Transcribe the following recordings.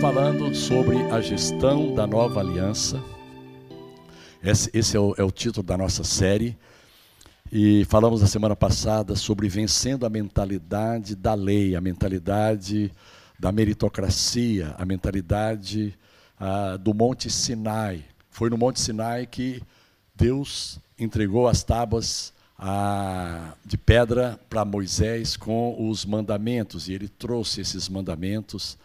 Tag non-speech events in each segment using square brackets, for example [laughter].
falando sobre a gestão da nova aliança. Esse, esse é, o, é, o, título da nossa série. E falamos na semana passada sobre vencendo a mentalidade da lei, a mentalidade da meritocracia, a mentalidade ah, do Monte Sinai. Foi no Monte Sinai que Deus entregou as tábuas ah, de pedra para Moisés com os mandamentos, e ele trouxe esses mandamentos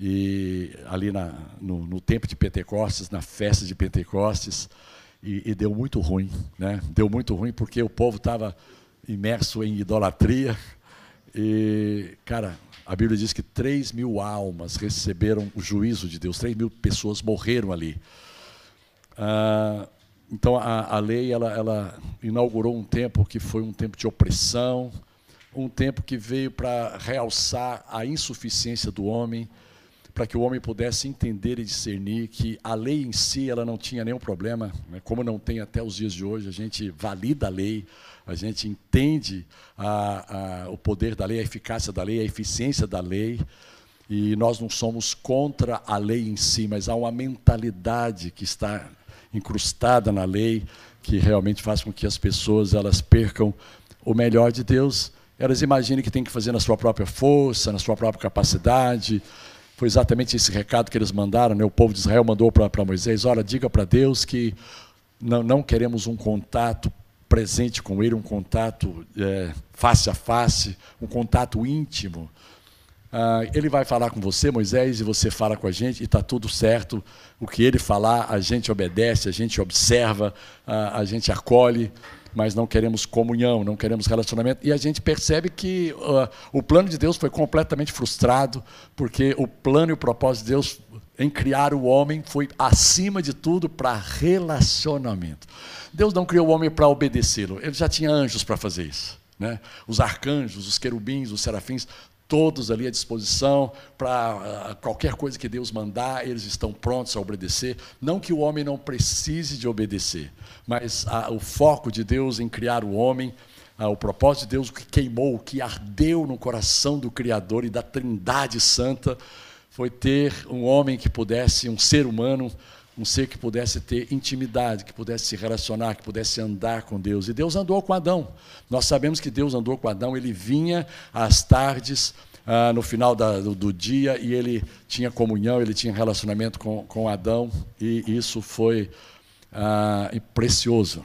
e ali na, no, no, tempo de Pentecostes, na festa de Pentecostes, e, e deu muito ruim, né? Deu muito ruim porque o povo estava imerso em idolatria. E, cara, a Bíblia diz que 3 mil almas receberam o juízo de Deus, 3 mil pessoas morreram ali. Ah, então a, a lei ela, ela inaugurou um tempo que foi um tempo de opressão, um tempo que veio para realçar a insuficiência do homem, para que o homem pudesse entender e discernir que a lei em si ela não tinha nenhum problema, né? como não tem até os dias de hoje, a gente valida a lei, a gente entende a, a, o poder da lei, a eficácia da lei, a eficiência da lei, e nós não somos contra a lei em si, mas há uma mentalidade que está incrustada na lei que realmente faz com que as pessoas elas percam o melhor de Deus. Elas imaginem que tem que fazer na sua própria força, na sua própria capacidade, foi exatamente esse recado que eles mandaram, né? o povo de Israel mandou para Moisés: olha, diga para Deus que não, não, queremos um contato presente com Ele, um contato é, face a face, um contato íntimo. Ah, ele vai falar com você, Moisés, e você fala com a gente, e está tudo certo. O que ele falar, a gente obedece, a gente observa, a gente acolhe mas não queremos comunhão, não queremos relacionamento. E a gente percebe que uh, o plano de Deus foi completamente frustrado, porque o plano e o propósito de Deus em criar o homem foi, acima de tudo, para relacionamento. Deus não criou o homem para obedecê-lo, ele já tinha anjos para fazer isso. Né? Os arcanjos, os querubins, os serafins, todos ali à disposição para uh, qualquer coisa que Deus mandar, eles estão prontos a obedecer. Não que o homem não precise de obedecer, mas uh, o foco de Deus em criar o homem, uh, o propósito de Deus, o que queimou, o que ardeu no coração do Criador e da Trindade Santa, foi ter um homem que pudesse, um ser humano, um ser que pudesse ter intimidade, que pudesse se relacionar, que pudesse andar com Deus. E Deus andou com Adão. Nós sabemos que Deus andou com Adão, ele vinha às tardes, ah, no final da, do, do, dia, e ele tinha comunhão, ele tinha relacionamento com, com Adão, e isso foi ah, precioso.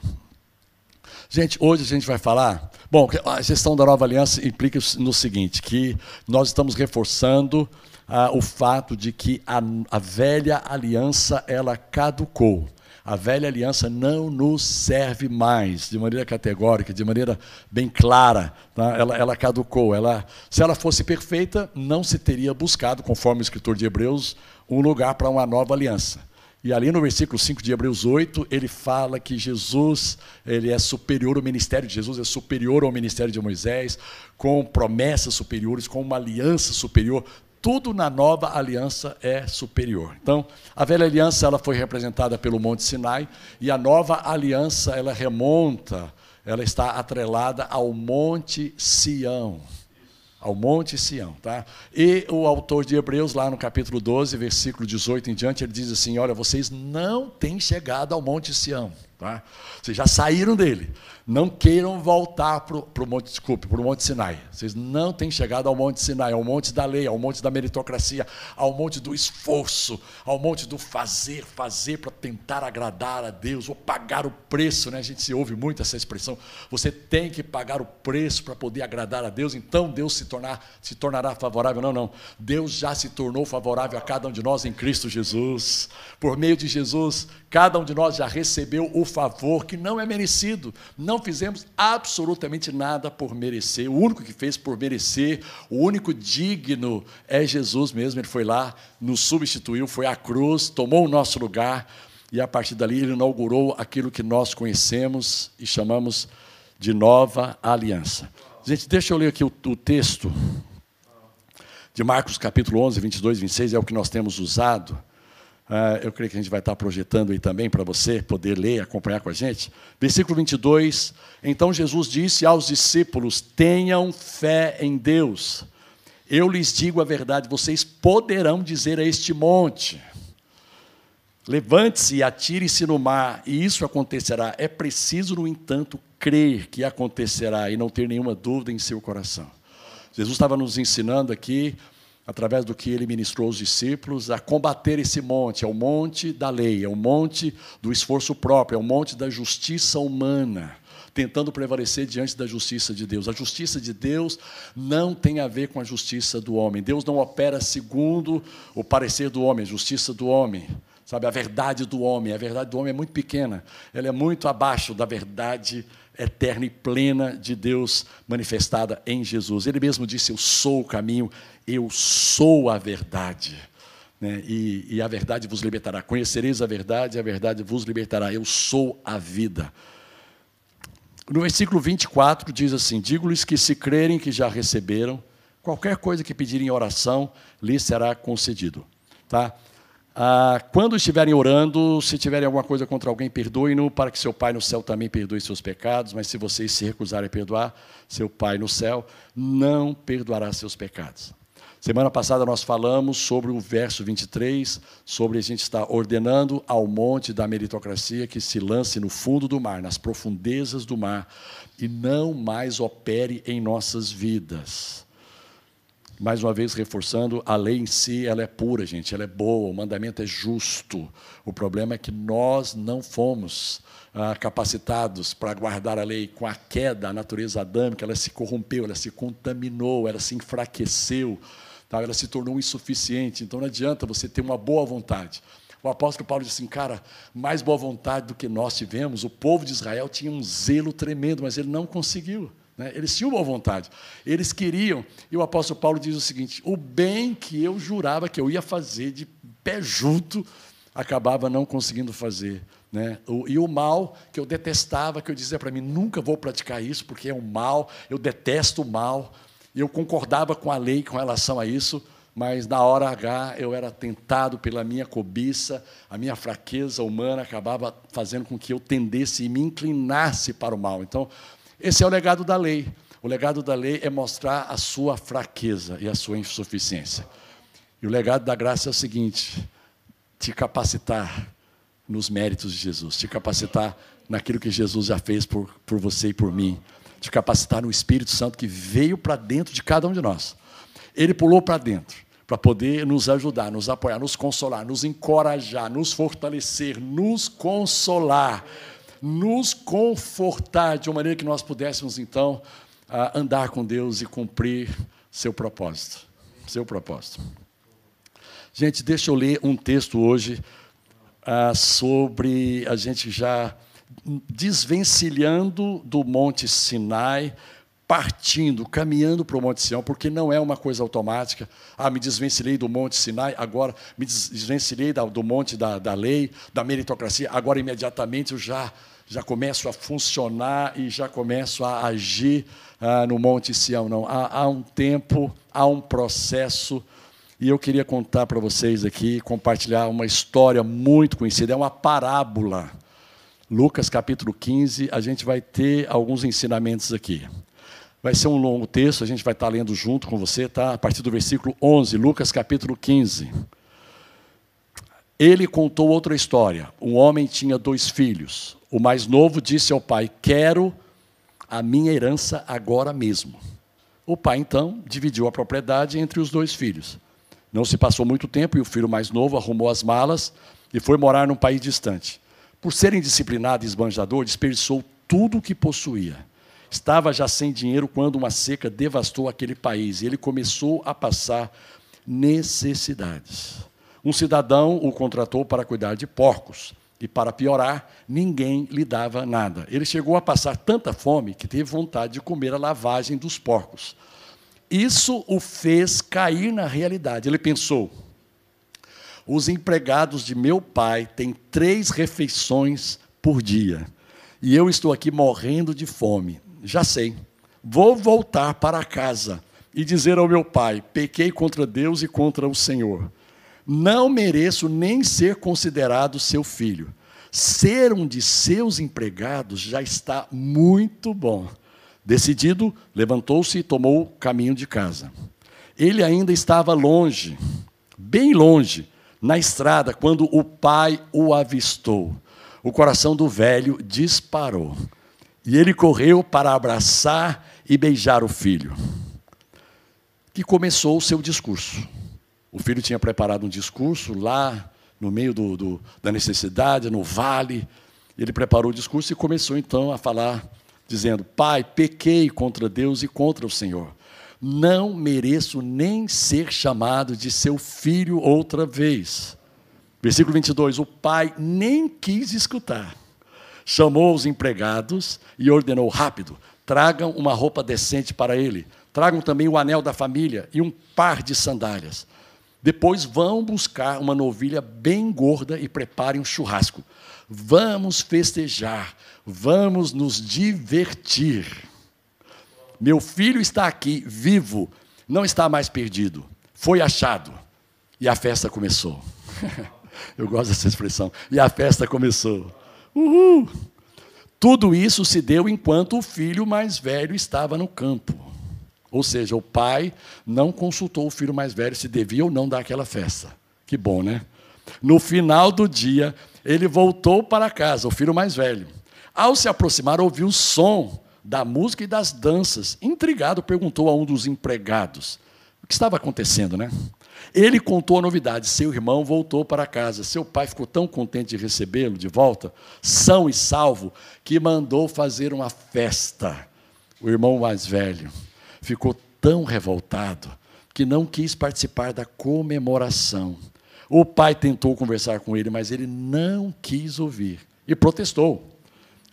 Gente, hoje a gente vai falar. Bom, a gestão da nova aliança implica no seguinte: que nós estamos reforçando ah, o fato de que a, a velha aliança ela caducou. A velha aliança não nos serve mais, de maneira categórica, de maneira bem clara. Tá? Ela, ela caducou. Ela, se ela fosse perfeita, não se teria buscado, conforme o escritor de Hebreus, um lugar para uma nova aliança. E ali no versículo 5 de Hebreus 8, ele fala que Jesus ele é superior, o ministério de Jesus é superior ao ministério de Moisés, com promessas superiores, com uma aliança superior tudo na nova aliança é superior. Então, a velha aliança ela foi representada pelo Monte Sinai e a nova aliança ela remonta, ela está atrelada ao Monte Sião. Ao Monte Sião, tá? E o autor de Hebreus lá no capítulo 12, versículo 18 em diante, ele diz assim: "Olha, vocês não têm chegado ao Monte Sião, tá? Vocês já saíram dele não queiram voltar para o Monte, desculpe, para o Monte Sinai. Vocês não têm chegado ao Monte Sinai, ao Monte da lei, ao Monte da meritocracia, ao Monte do esforço, ao Monte do fazer, fazer para tentar agradar a Deus, ou pagar o preço, né? A gente se ouve muito essa expressão. Você tem que pagar o preço para poder agradar a Deus, então Deus se, tornar, se tornará favorável. Não, não. Deus já se tornou favorável a cada um de nós em Cristo Jesus. Por meio de Jesus, cada um de nós já recebeu o favor que não é merecido. Não fizemos absolutamente nada por merecer. O único que fez por merecer, o único digno é Jesus mesmo. Ele foi lá, nos substituiu, foi à cruz, tomou o nosso lugar e a partir dali ele inaugurou aquilo que nós conhecemos e chamamos de nova aliança. Gente, deixa eu ler aqui o, o texto de Marcos capítulo 11, 22 e 26, é o que nós temos usado. Uh, eu creio que a gente vai estar projetando aí também para você poder ler, acompanhar com a gente. Versículo 22. Então Jesus disse aos discípulos: Tenham fé em Deus. Eu lhes digo a verdade, vocês poderão dizer a este monte: Levante-se e atire-se no mar, e isso acontecerá. É preciso, no entanto, crer que acontecerá e não ter nenhuma dúvida em seu coração. Jesus estava nos ensinando aqui, através do que ele ministrou aos discípulos, a combater esse monte. É o monte da lei, é o monte do esforço próprio, é o monte da justiça humana tentando prevalecer diante da justiça de Deus. A justiça de Deus não tem a ver com a justiça do homem. Deus não opera segundo o parecer do homem, a justiça do homem. Sabe, a verdade do homem, a verdade do homem é muito pequena, ela é muito abaixo da verdade eterna e plena de Deus manifestada em Jesus. Ele mesmo disse: Eu sou o caminho, eu sou a verdade. Né? E, e a verdade vos libertará. Conhecereis a verdade, e a verdade vos libertará. Eu sou a vida. No versículo 24 diz assim: Digo-lhes que se crerem que já receberam, qualquer coisa que pedirem em oração, lhes será concedido. Tá? Ah, quando estiverem orando, se tiverem alguma coisa contra alguém, perdoem-no, para que seu Pai no céu também perdoe seus pecados. Mas se vocês se recusarem a perdoar, seu Pai no céu não perdoará seus pecados. Semana passada nós falamos sobre o verso 23, sobre a gente estar ordenando ao monte da meritocracia que se lance no fundo do mar, nas profundezas do mar, e não mais opere em nossas vidas mais uma vez reforçando, a lei em si ela é pura, gente, ela é boa, o mandamento é justo. O problema é que nós não fomos ah, capacitados para guardar a lei. Com a queda, a natureza adâmica, ela se corrompeu, ela se contaminou, ela se enfraqueceu, tá? ela se tornou insuficiente. Então não adianta você ter uma boa vontade. O apóstolo Paulo disse assim, cara, mais boa vontade do que nós tivemos. O povo de Israel tinha um zelo tremendo, mas ele não conseguiu. Né? Eles tinham boa vontade. Eles queriam, e o apóstolo Paulo diz o seguinte: o bem que eu jurava que eu ia fazer de pé junto, acabava não conseguindo fazer. Né? E o mal que eu detestava, que eu dizia para mim, nunca vou praticar isso, porque é um mal, eu detesto o mal. Eu concordava com a lei com relação a isso, mas na hora H eu era tentado pela minha cobiça, a minha fraqueza humana acabava fazendo com que eu tendesse e me inclinasse para o mal. Então, esse é o legado da lei. O legado da lei é mostrar a sua fraqueza e a sua insuficiência. E o legado da graça é o seguinte: te capacitar nos méritos de Jesus, te capacitar naquilo que Jesus já fez por, por você e por mim, te capacitar no Espírito Santo que veio para dentro de cada um de nós. Ele pulou para dentro para poder nos ajudar, nos apoiar, nos consolar, nos encorajar, nos fortalecer, nos consolar nos confortar de uma maneira que nós pudéssemos, então, andar com Deus e cumprir seu propósito. Seu propósito. Gente, deixa eu ler um texto hoje ah, sobre a gente já desvencilhando do Monte Sinai, partindo, caminhando para o Monte Sião, porque não é uma coisa automática. Ah, me desvencilhei do Monte Sinai, agora me desvencilhei do monte da, da lei, da meritocracia, agora imediatamente eu já já começo a funcionar e já começo a agir ah, no Monte Sião. Não, há, há um tempo, há um processo. E eu queria contar para vocês aqui, compartilhar uma história muito conhecida, é uma parábola. Lucas capítulo 15, a gente vai ter alguns ensinamentos aqui. Vai ser um longo texto, a gente vai estar lendo junto com você, tá? A partir do versículo 11, Lucas capítulo 15. Ele contou outra história. Um homem tinha dois filhos. O mais novo disse ao pai: Quero a minha herança agora mesmo. O pai, então, dividiu a propriedade entre os dois filhos. Não se passou muito tempo e o filho mais novo arrumou as malas e foi morar num país distante. Por ser indisciplinado e esbanjador, desperdiçou tudo o que possuía. Estava já sem dinheiro quando uma seca devastou aquele país e ele começou a passar necessidades. Um cidadão o contratou para cuidar de porcos. E, para piorar, ninguém lhe dava nada. Ele chegou a passar tanta fome que teve vontade de comer a lavagem dos porcos. Isso o fez cair na realidade. Ele pensou: os empregados de meu pai têm três refeições por dia. E eu estou aqui morrendo de fome. Já sei. Vou voltar para casa e dizer ao meu pai: pequei contra Deus e contra o Senhor não mereço nem ser considerado seu filho. Ser um de seus empregados já está muito bom. Decidido, levantou-se e tomou o caminho de casa. ele ainda estava longe, bem longe, na estrada, quando o pai o avistou. O coração do velho disparou. E ele correu para abraçar e beijar o filho, que começou o seu discurso. O filho tinha preparado um discurso lá no meio do, do, da necessidade, no vale. Ele preparou o discurso e começou então a falar, dizendo: Pai, pequei contra Deus e contra o Senhor. Não mereço nem ser chamado de seu filho outra vez. Versículo 22: O pai nem quis escutar. Chamou os empregados e ordenou: rápido, tragam uma roupa decente para ele. Tragam também o anel da família e um par de sandálias. Depois vão buscar uma novilha bem gorda e preparem um churrasco. Vamos festejar, vamos nos divertir. Meu filho está aqui, vivo, não está mais perdido. Foi achado. E a festa começou. [laughs] Eu gosto dessa expressão. E a festa começou. Uhul! Tudo isso se deu enquanto o filho mais velho estava no campo. Ou seja, o pai não consultou o filho mais velho se devia ou não dar aquela festa. Que bom, né? No final do dia, ele voltou para casa, o filho mais velho. Ao se aproximar, ouviu o som da música e das danças. Intrigado, perguntou a um dos empregados o que estava acontecendo, né? Ele contou a novidade: seu irmão voltou para casa. Seu pai ficou tão contente de recebê-lo de volta, são e salvo, que mandou fazer uma festa. O irmão mais velho ficou tão revoltado que não quis participar da comemoração. O pai tentou conversar com ele, mas ele não quis ouvir e protestou.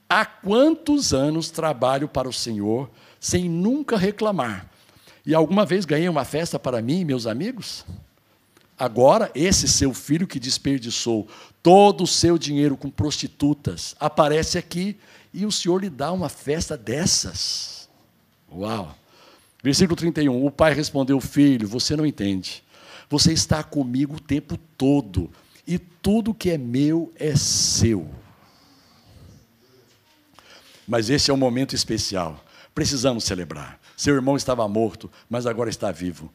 Há quantos anos trabalho para o Senhor sem nunca reclamar? E alguma vez ganhei uma festa para mim e meus amigos? Agora, esse seu filho que desperdiçou todo o seu dinheiro com prostitutas aparece aqui e o Senhor lhe dá uma festa dessas. Uau! Versículo 31. O pai respondeu: Filho, você não entende. Você está comigo o tempo todo, e tudo que é meu é seu. Mas esse é um momento especial. Precisamos celebrar. Seu irmão estava morto, mas agora está vivo.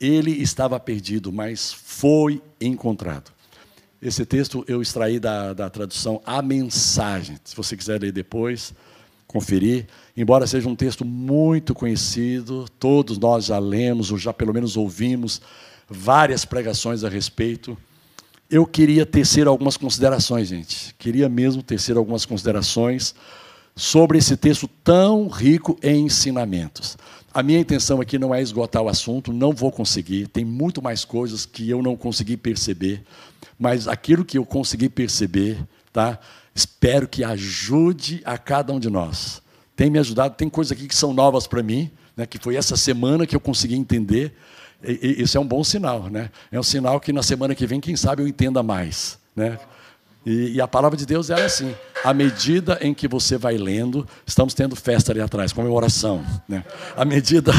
Ele estava perdido, mas foi encontrado. Esse texto eu extraí da, da tradução A Mensagem. Se você quiser ler depois, conferir. Embora seja um texto muito conhecido, todos nós já lemos, ou já pelo menos ouvimos várias pregações a respeito. Eu queria tecer algumas considerações, gente. Queria mesmo tecer algumas considerações sobre esse texto tão rico em ensinamentos. A minha intenção aqui não é esgotar o assunto, não vou conseguir, tem muito mais coisas que eu não consegui perceber, mas aquilo que eu consegui perceber, tá? Espero que ajude a cada um de nós. Tem me ajudado, tem coisas aqui que são novas para mim, né, que foi essa semana que eu consegui entender. E, e, isso é um bom sinal, né? É um sinal que na semana que vem, quem sabe, eu entenda mais, né? E, e, a palavra de Deus é assim: à medida em que você vai lendo, estamos tendo festa ali atrás, comemoração. Né? À, medida,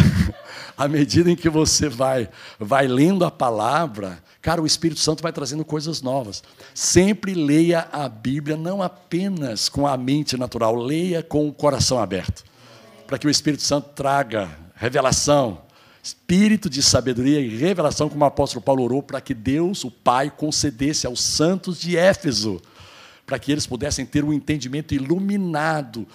à medida em que você vai, vai lendo a palavra, cara, o Espírito Santo vai trazendo coisas novas. Sempre leia a Bíblia, não apenas com a mente natural, leia com o coração aberto, para que o Espírito Santo traga revelação, espírito de sabedoria e revelação, como o apóstolo Paulo orou, para que Deus, o Pai, concedesse aos santos de Éfeso, para que eles pudessem ter um entendimento iluminado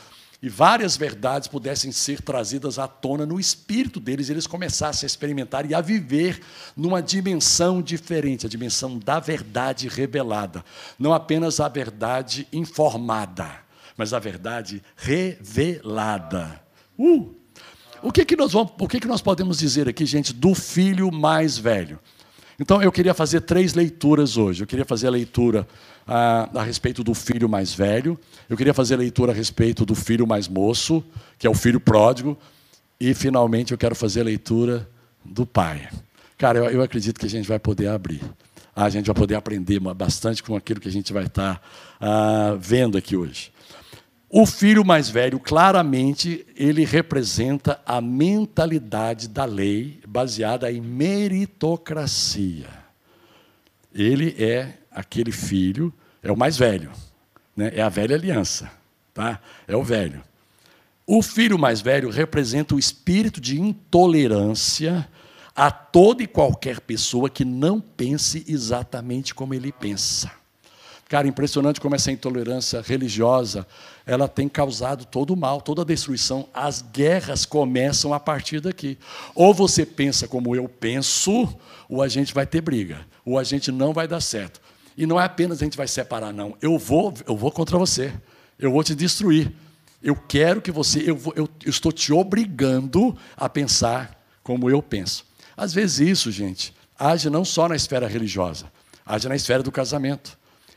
e várias verdades pudessem ser trazidas à tona no espírito deles, e eles começassem a experimentar e a viver numa dimensão diferente, a dimensão da verdade revelada, não apenas a verdade informada, mas a verdade revelada. Uh! O que, que, nós, vamos, o que, que nós podemos dizer aqui, gente, do filho mais velho? Então, eu queria fazer três leituras hoje. Eu queria fazer a leitura a, a respeito do filho mais velho, eu queria fazer a leitura a respeito do filho mais moço, que é o filho pródigo, e, finalmente, eu quero fazer a leitura do pai. Cara, eu, eu acredito que a gente vai poder abrir. A gente vai poder aprender bastante com aquilo que a gente vai estar ah, vendo aqui hoje. O filho mais velho, claramente, ele representa a mentalidade da lei baseada em meritocracia. Ele é aquele filho, é o mais velho, né? é a velha aliança, tá? é o velho. O filho mais velho representa o espírito de intolerância a toda e qualquer pessoa que não pense exatamente como ele pensa. Cara, impressionante como essa intolerância religiosa, ela tem causado todo o mal, toda a destruição. As guerras começam a partir daqui. Ou você pensa como eu penso, ou a gente vai ter briga, ou a gente não vai dar certo. E não é apenas a gente vai separar, não. Eu vou, eu vou contra você. Eu vou te destruir. Eu quero que você, eu, vou, eu, eu estou te obrigando a pensar como eu penso. Às vezes isso, gente, age não só na esfera religiosa, age na esfera do casamento.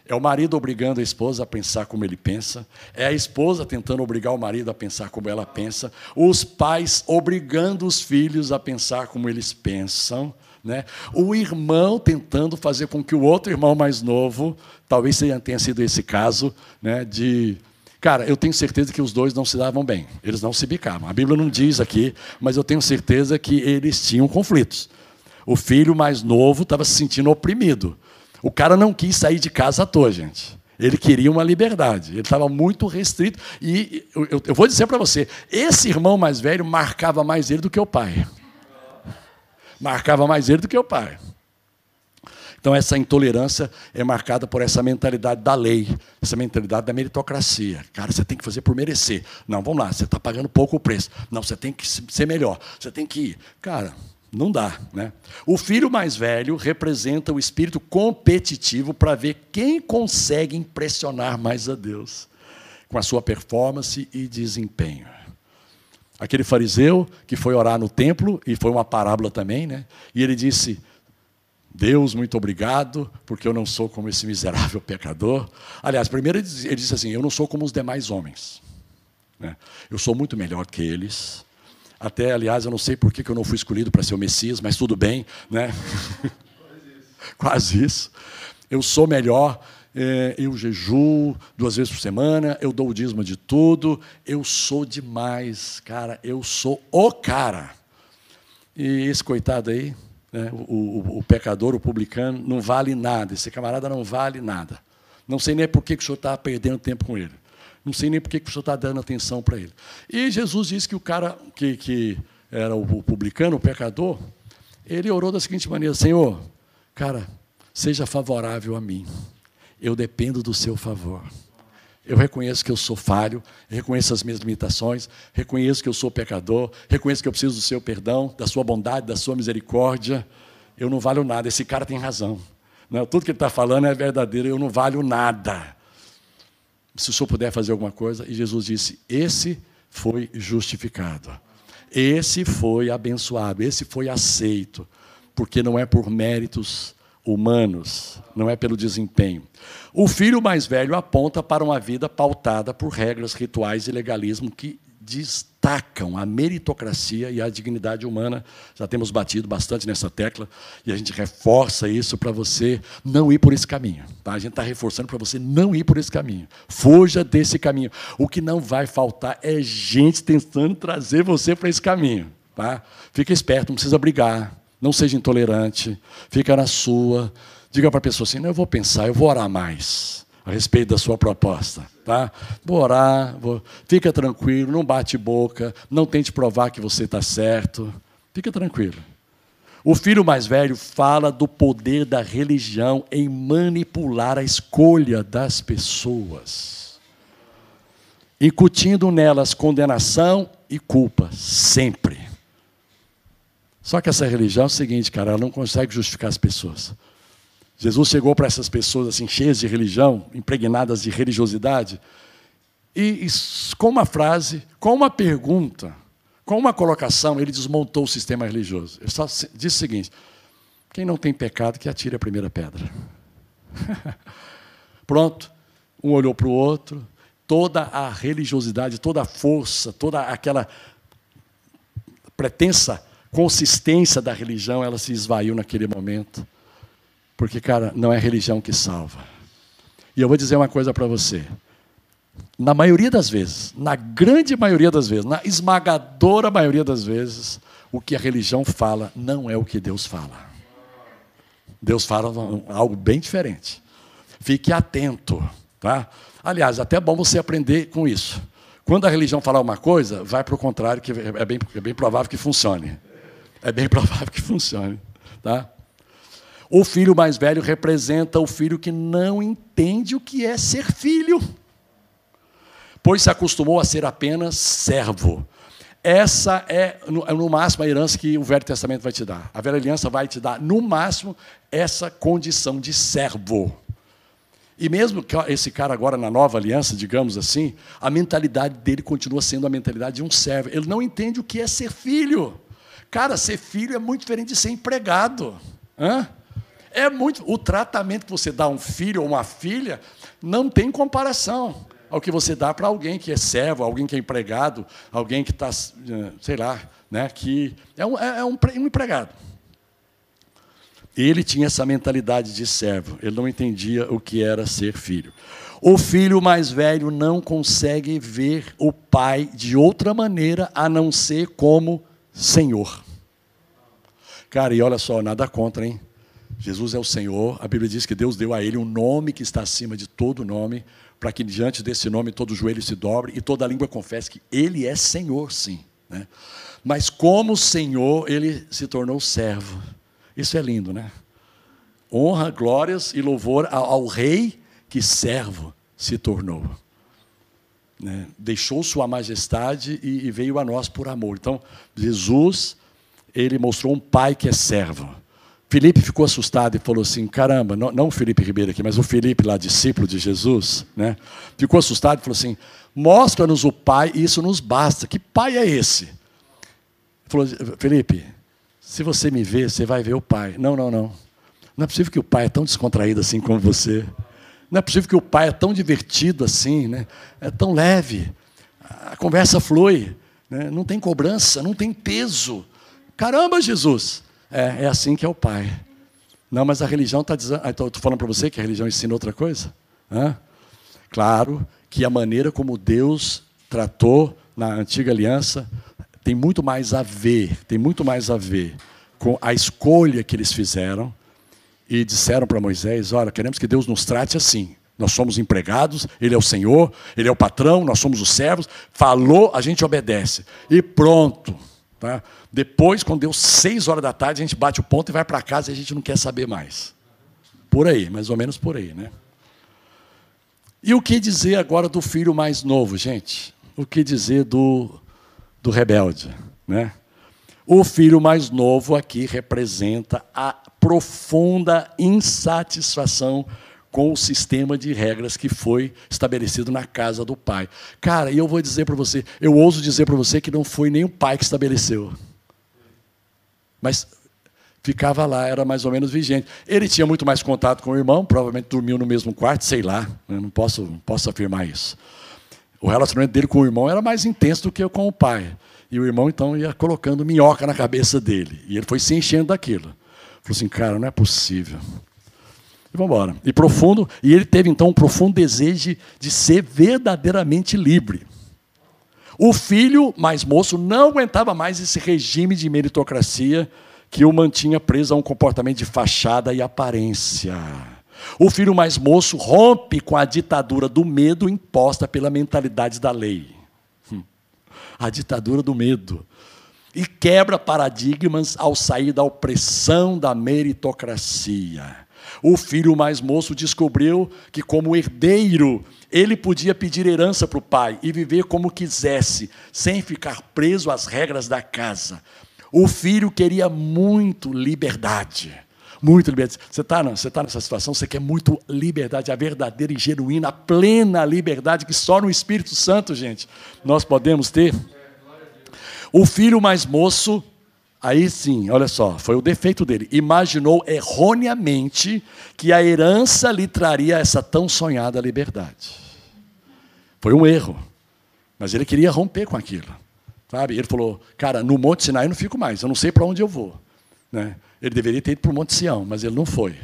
É o marido obrigando a esposa a pensar como ele pensa, é a esposa tentando obrigar o marido a pensar como ela pensa, os pais obrigando os filhos a pensar como eles pensam, né? o irmão tentando fazer com que o outro irmão mais novo, talvez tenha sido esse caso, né, de Cara, eu tenho certeza que os dois não se davam bem, eles não se bicavam. A Bíblia não diz aqui, mas eu tenho certeza que eles tinham conflitos. O filho mais novo estava se sentindo oprimido. O cara não quis sair de casa à toa, gente. Ele queria uma liberdade. Ele estava muito restrito. E eu, eu vou dizer para você: esse irmão mais velho marcava mais ele do que o pai. Marcava mais ele do que o pai. Então, essa intolerância é marcada por essa mentalidade da lei, essa mentalidade da meritocracia. Cara, você tem que fazer por merecer. Não, vamos lá, você está pagando pouco o preço. Não, você tem que ser melhor. Você tem que ir. Cara, não dá. Né? O filho mais velho representa o espírito competitivo para ver quem consegue impressionar mais a Deus com a sua performance e desempenho. Aquele fariseu que foi orar no templo, e foi uma parábola também, né? e ele disse: Deus, muito obrigado, porque eu não sou como esse miserável pecador. Aliás, primeiro ele disse assim: Eu não sou como os demais homens. Né? Eu sou muito melhor que eles. Até, aliás, eu não sei por que eu não fui escolhido para ser o Messias, mas tudo bem. Né? Quase [laughs] isso. Quase isso. Eu sou melhor, é, eu jejuo duas vezes por semana, eu dou o dízimo de tudo, eu sou demais, cara, eu sou o cara. E esse coitado aí, né? O, o, o, pecador, o publicano, não vale nada. Esse camarada não vale nada. Não sei nem por que o senhor está perdendo tempo com ele. Não sei nem por que, o senhor está dando atenção para ele. E Jesus disse que o cara que, que era o publicano, o pecador, ele orou da seguinte maneira: Senhor, cara, seja favorável a mim. Eu dependo do seu favor. Eu reconheço que eu sou falho, reconheço as minhas limitações, reconheço que eu sou pecador, reconheço que eu preciso do seu perdão, da sua bondade, da sua misericórdia. Eu não valho nada. Esse cara tem razão. Não, tudo que ele está falando é verdadeiro, eu não valho nada. Se o senhor puder fazer alguma coisa, e Jesus disse: Esse foi justificado, esse foi abençoado, esse foi aceito, porque não é por méritos humanos, não é pelo desempenho. O filho mais velho aponta para uma vida pautada por regras, rituais e legalismo que destacam a meritocracia e a dignidade humana. Já temos batido bastante nessa tecla e a gente reforça isso para você não ir por esse caminho. Tá? A gente está reforçando para você não ir por esse caminho. Fuja desse caminho. O que não vai faltar é gente tentando trazer você para esse caminho. Tá? Fica esperto, não precisa brigar. Não seja intolerante, fica na sua. Diga para a pessoa assim: não, eu vou pensar, eu vou orar mais a respeito da sua proposta. Tá? Vou orar, vou... fica tranquilo, não bate boca, não tente provar que você está certo. Fica tranquilo. O filho mais velho fala do poder da religião em manipular a escolha das pessoas, incutindo nelas condenação e culpa, sempre. Só que essa religião é o seguinte, cara, ela não consegue justificar as pessoas. Jesus chegou para essas pessoas assim cheias de religião, impregnadas de religiosidade, e, com uma frase, com uma pergunta, com uma colocação, ele desmontou o sistema religioso. Ele só disse o seguinte: quem não tem pecado que atire a primeira pedra. [laughs] Pronto, um olhou para o outro, toda a religiosidade, toda a força, toda aquela pretensa consistência da religião, ela se esvaiu naquele momento. Porque, cara, não é religião que salva. E eu vou dizer uma coisa para você. Na maioria das vezes, na grande maioria das vezes, na esmagadora maioria das vezes, o que a religião fala não é o que Deus fala. Deus fala algo bem diferente. Fique atento, tá? Aliás, até é bom você aprender com isso. Quando a religião falar uma coisa, vai para o contrário, que é bem, é bem provável que funcione. É bem [laughs] provável que funcione. Tá? O filho mais velho representa o filho que não entende o que é ser filho, pois se acostumou a ser apenas servo. Essa é, no, no, máximo, a herança que o Velho Testamento vai te dar. A velha aliança vai te dar, no máximo, essa condição de servo. E mesmo que esse cara agora na nova aliança, digamos assim, a mentalidade dele continua sendo a mentalidade de um servo. Ele não entende o que é ser filho. Cara, ser filho é muito diferente de ser empregado. Hã? É muito. O tratamento que você dá a um filho ou uma filha não tem comparação ao que você dá para alguém que é servo, alguém que é empregado, alguém que está, sei lá, né, que é um, é, é um, um empregado. Ele tinha essa mentalidade de servo, ele não entendia o que era ser filho. O filho mais velho não consegue ver o pai de outra maneira a não ser como Senhor. Cara, e olha só, nada contra, hein? Jesus é o Senhor, a Bíblia diz que Deus deu a ele um nome que está acima de todo nome, para que diante desse nome todo joelho se dobre e toda língua confesse que ele é Senhor, sim. Né? Mas como Senhor, ele se tornou servo. Isso é lindo, né? Honra, glórias e louvor ao, ao rei que servo se tornou. Né? Deixou sua majestade e, e veio a nós por amor. Então, Jesus, ele mostrou um pai que é servo. Felipe ficou assustado e falou assim: caramba, não, não o Felipe Ribeiro aqui, mas o Felipe lá, discípulo de Jesus, né? Ficou assustado e falou assim: mostra-nos o Pai e isso nos basta. Que pai é esse? Ele falou: Felipe, se você me ver, você vai ver o Pai. Não, não, não. Não é possível que o Pai é tão descontraído assim como você. Não é possível que o Pai é tão divertido assim, né? É tão leve. A conversa flui, né? não tem cobrança, não tem peso. Caramba, Jesus! É, é assim que é o Pai. Não, mas a religião está dizendo. Ah, estou falando para você que a religião ensina outra coisa? Hã? Claro que a maneira como Deus tratou na antiga aliança tem muito mais a ver, tem muito mais a ver com a escolha que eles fizeram e disseram para Moisés: Olha, queremos que Deus nos trate assim. Nós somos empregados, Ele é o Senhor, Ele é o patrão, nós somos os servos. Falou, a gente obedece. E pronto. Tá? Depois, quando deu seis horas da tarde, a gente bate o ponto e vai para casa e a gente não quer saber mais. Por aí, mais ou menos por aí, né? E o que dizer agora do filho mais novo, gente? O que dizer do, do rebelde, né? O filho mais novo aqui representa a profunda insatisfação com o sistema de regras que foi estabelecido na casa do pai. Cara, e eu vou dizer para você, eu ouso dizer para você que não foi nem o pai que estabeleceu. Mas ficava lá, era mais ou menos vigente. Ele tinha muito mais contato com o irmão, provavelmente dormiu no mesmo quarto, sei lá, eu não posso, posso afirmar isso. O relacionamento dele com o irmão era mais intenso do que com o pai. E o irmão, então, ia colocando minhoca na cabeça dele. E ele foi se enchendo daquilo. Falou assim, cara, não é possível. E vamos embora. E profundo, e ele teve então um profundo desejo de ser verdadeiramente livre. O filho mais moço não aguentava mais esse regime de meritocracia que o mantinha preso a um comportamento de fachada e aparência. O filho mais moço rompe com a ditadura do medo imposta pela mentalidade da lei. Hum. A ditadura do medo. E quebra paradigmas ao sair da opressão da meritocracia. O filho mais moço descobriu que, como herdeiro, ele podia pedir herança para o pai e viver como quisesse, sem ficar preso às regras da casa. O filho queria muito liberdade. Muito liberdade. Você está tá nessa situação, você quer muito liberdade, a verdadeira e genuína, a plena liberdade que só no Espírito Santo, gente, nós podemos ter. O filho mais moço Aí sim, olha só, foi o defeito dele. Imaginou erroneamente que a herança lhe traria essa tão sonhada liberdade. Foi um erro. Mas ele queria romper com aquilo. Sabe? Ele falou: Cara, no Monte Sinai eu não fico mais, eu não sei para onde eu vou. Né? Ele deveria ter ido para o Monte Sião, mas ele não foi.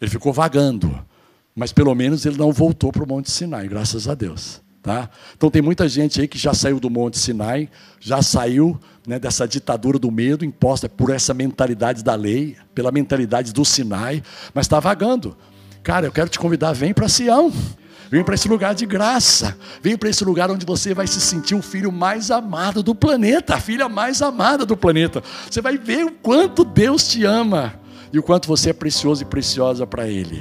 Ele ficou vagando. Mas pelo menos ele não voltou para o Monte Sinai, graças a Deus. Tá? Então tem muita gente aí que já saiu do Monte Sinai, já saiu né, dessa ditadura do medo imposta por essa mentalidade da lei, pela mentalidade do Sinai, mas está vagando. Cara, eu quero te convidar, vem para Sião. Vem para esse lugar de graça. Vem para esse lugar onde você vai se sentir o filho mais amado do planeta, a filha mais amada do planeta. Você vai ver o quanto Deus te ama e o quanto você é precioso e preciosa para Ele.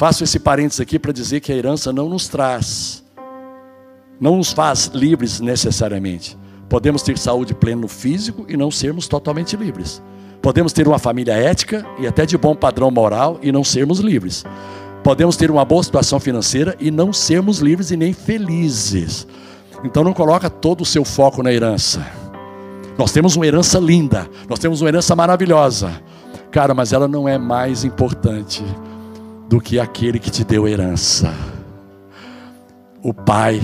Faço esse parênteses aqui para dizer que a herança não nos traz, não nos faz livres necessariamente. Podemos ter saúde plena no físico e não sermos totalmente livres. Podemos ter uma família ética e até de bom padrão moral e não sermos livres. Podemos ter uma boa situação financeira e não sermos livres e nem felizes. Então não coloca todo o seu foco na herança. Nós temos uma herança linda, nós temos uma herança maravilhosa. Cara, mas ela não é mais importante do que aquele que te deu herança. O pai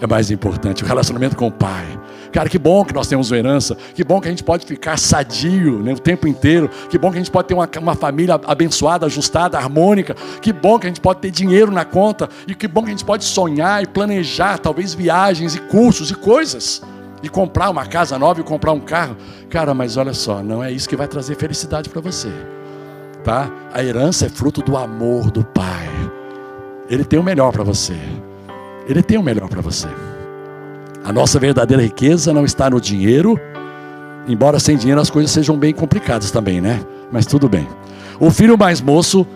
é mais importante, o relacionamento com o pai. Cara, que bom que nós temos uma herança, que bom que a gente pode ficar sadio né, o tempo inteiro, que bom que a gente pode ter uma, uma família abençoada, ajustada, harmônica, que bom que a gente pode ter dinheiro na conta, e que bom que a gente pode sonhar e planejar, talvez viagens e cursos e coisas, e comprar uma casa nova e comprar um carro. Cara, mas olha só, não é isso que vai trazer felicidade para você. Tá? A herança é fruto do amor do Pai. Ele tem o melhor para você. Ele tem o melhor para você. A nossa verdadeira riqueza não está no dinheiro, embora sem dinheiro as coisas sejam bem complicadas também, né? Mas tudo bem. O filho mais moço,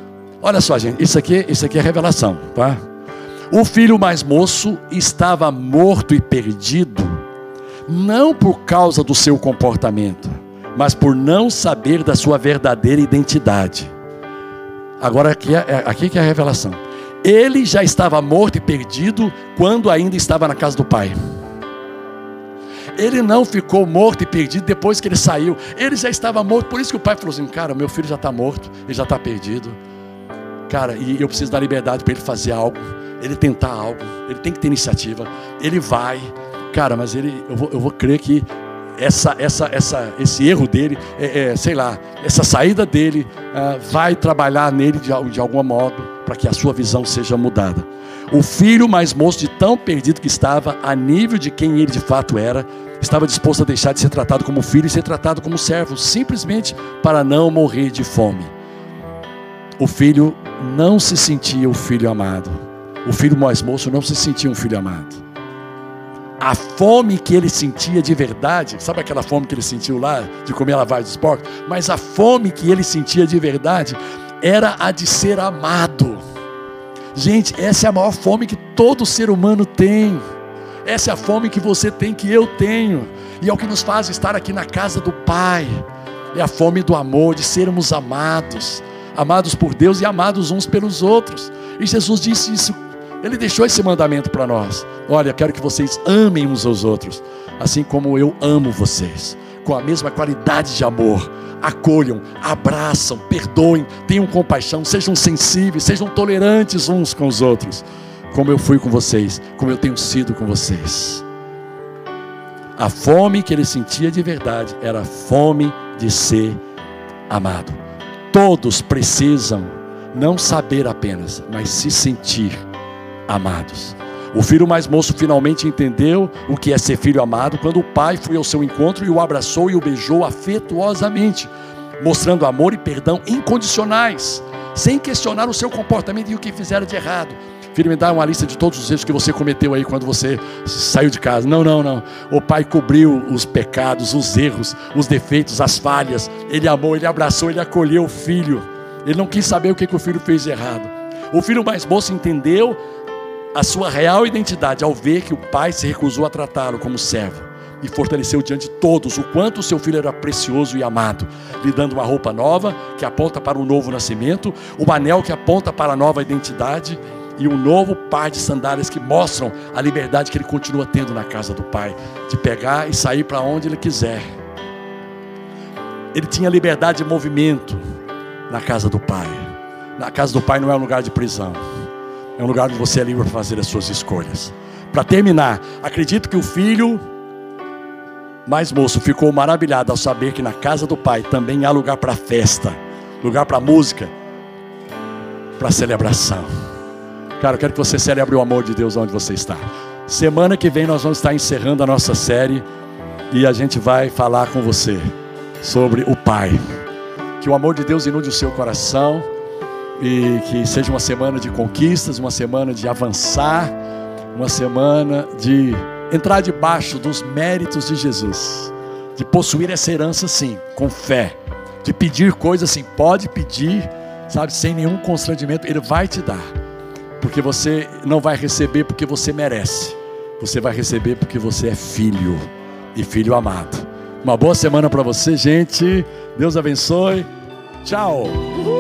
olha só, gente, isso aqui, isso aqui é revelação, tá? O filho mais moço estava morto e perdido, não por causa do seu comportamento, mas por não saber da sua verdadeira identidade. Agora aqui é, aqui que é a revelação. Ele já estava morto e perdido quando ainda estava na casa do pai. Ele não ficou morto e perdido depois que ele saiu. Ele já estava morto. Por isso que o pai falou assim: Cara, meu filho já está morto, ele já está perdido. Cara, e eu preciso dar liberdade para ele fazer algo, ele tentar algo, ele tem que ter iniciativa. Ele vai, cara, mas ele, eu vou, eu vou crer que essa, essa, essa, esse erro dele, é, é, sei lá, essa saída dele é, vai trabalhar nele de, de algum modo para que a sua visão seja mudada. O filho mais moço, de tão perdido que estava, a nível de quem ele de fato era, estava disposto a deixar de ser tratado como filho e ser tratado como servo, simplesmente para não morrer de fome. O filho não se sentia o filho amado. O filho mais moço não se sentia um filho amado a fome que ele sentia de verdade, sabe aquela fome que ele sentiu lá de comer lavagem dos porcos? Mas a fome que ele sentia de verdade era a de ser amado. Gente, essa é a maior fome que todo ser humano tem. Essa é a fome que você tem, que eu tenho. E é o que nos faz estar aqui na casa do Pai. É a fome do amor, de sermos amados. Amados por Deus e amados uns pelos outros. E Jesus disse isso ele deixou esse mandamento para nós. Olha, quero que vocês amem uns aos outros, assim como eu amo vocês, com a mesma qualidade de amor. Acolham, abraçam, perdoem, tenham compaixão, sejam sensíveis, sejam tolerantes uns com os outros, como eu fui com vocês, como eu tenho sido com vocês. A fome que ele sentia de verdade era a fome de ser amado. Todos precisam não saber apenas, mas se sentir amados. O filho mais moço finalmente entendeu o que é ser filho amado quando o pai foi ao seu encontro e o abraçou e o beijou afetuosamente, mostrando amor e perdão incondicionais, sem questionar o seu comportamento e o que fizeram de errado. Filho, me dá uma lista de todos os erros que você cometeu aí quando você saiu de casa. Não, não, não. O pai cobriu os pecados, os erros, os defeitos, as falhas. Ele amou, ele abraçou, ele acolheu o filho. Ele não quis saber o que, que o filho fez de errado. O filho mais moço entendeu a sua real identidade ao ver que o pai se recusou a tratá-lo como servo e fortaleceu diante de todos o quanto o seu filho era precioso e amado, lhe dando uma roupa nova que aponta para um novo nascimento, um anel que aponta para a nova identidade e um novo par de sandálias que mostram a liberdade que ele continua tendo na casa do pai, de pegar e sair para onde ele quiser. Ele tinha liberdade de movimento na casa do pai. Na casa do pai não é um lugar de prisão. É um lugar onde você é livre para fazer as suas escolhas. Para terminar, acredito que o filho mais moço ficou maravilhado ao saber que na casa do pai também há lugar para festa, lugar para música, para celebração. Cara, eu quero que você celebre o amor de Deus onde você está. Semana que vem nós vamos estar encerrando a nossa série e a gente vai falar com você sobre o Pai. Que o amor de Deus inunde o seu coração e que seja uma semana de conquistas, uma semana de avançar, uma semana de entrar debaixo dos méritos de Jesus, de possuir essa herança sim, com fé, de pedir coisas assim, pode pedir, sabe, sem nenhum constrangimento, Ele vai te dar, porque você não vai receber porque você merece, você vai receber porque você é filho e filho amado. Uma boa semana para você, gente. Deus abençoe. Tchau. Uhul.